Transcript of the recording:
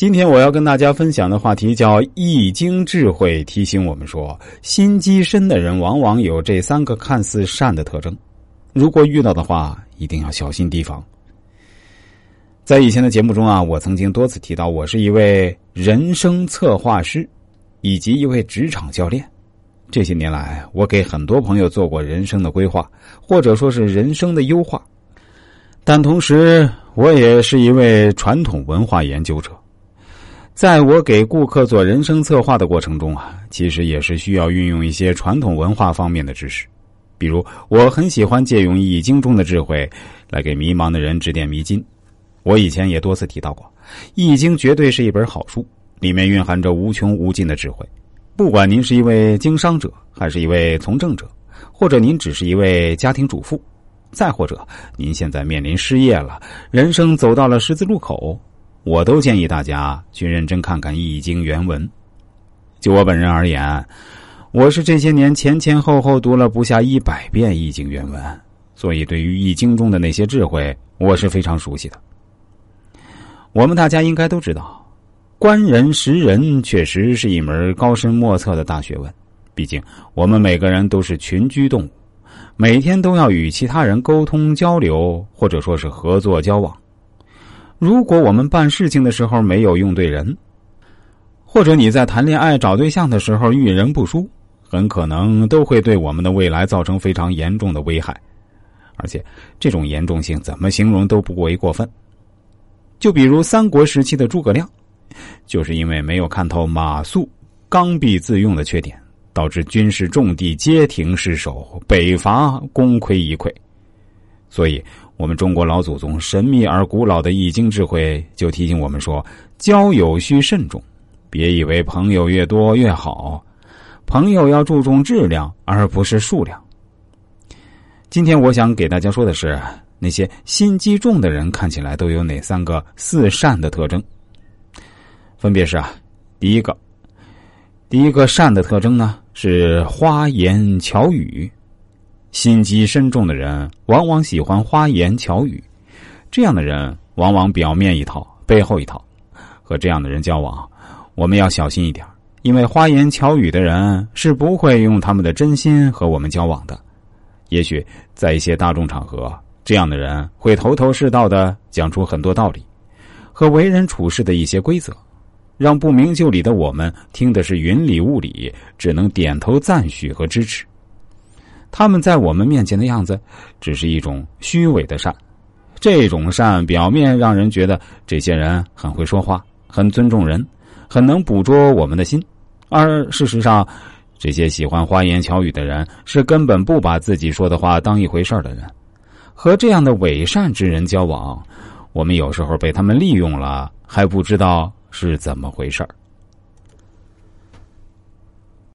今天我要跟大家分享的话题叫《易经智慧》，提醒我们说，心机深的人往往有这三个看似善的特征，如果遇到的话，一定要小心提防。在以前的节目中啊，我曾经多次提到，我是一位人生策划师，以及一位职场教练。这些年来，我给很多朋友做过人生的规划，或者说是人生的优化，但同时，我也是一位传统文化研究者。在我给顾客做人生策划的过程中啊，其实也是需要运用一些传统文化方面的知识，比如我很喜欢借用《易经》中的智慧来给迷茫的人指点迷津。我以前也多次提到过，《易经》绝对是一本好书，里面蕴含着无穷无尽的智慧。不管您是一位经商者，还是一位从政者，或者您只是一位家庭主妇，再或者您现在面临失业了，人生走到了十字路口。我都建议大家去认真看看《易经》原文。就我本人而言，我是这些年前前后后读了不下一百遍《易经》原文，所以对于《易经》中的那些智慧，我是非常熟悉的。我们大家应该都知道，观人识人确实是一门高深莫测的大学问。毕竟，我们每个人都是群居动物，每天都要与其他人沟通交流，或者说是合作交往。如果我们办事情的时候没有用对人，或者你在谈恋爱找对象的时候遇人不淑，很可能都会对我们的未来造成非常严重的危害，而且这种严重性怎么形容都不为过分。就比如三国时期的诸葛亮，就是因为没有看透马谡刚愎自用的缺点，导致军事重地皆停失守，北伐功亏一篑。所以，我们中国老祖宗神秘而古老的易经智慧就提醒我们说：交友需慎重，别以为朋友越多越好，朋友要注重质量而不是数量。今天我想给大家说的是，那些心机重的人看起来都有哪三个四善的特征？分别是啊，第一个，第一个善的特征呢是花言巧语。心机深重的人往往喜欢花言巧语，这样的人往往表面一套，背后一套。和这样的人交往，我们要小心一点，因为花言巧语的人是不会用他们的真心和我们交往的。也许在一些大众场合，这样的人会头头是道的讲出很多道理和为人处事的一些规则，让不明就里的我们听的是云里雾里，只能点头赞许和支持。他们在我们面前的样子，只是一种虚伪的善。这种善表面让人觉得这些人很会说话，很尊重人，很能捕捉我们的心。而事实上，这些喜欢花言巧语的人是根本不把自己说的话当一回事的人。和这样的伪善之人交往，我们有时候被他们利用了，还不知道是怎么回事儿。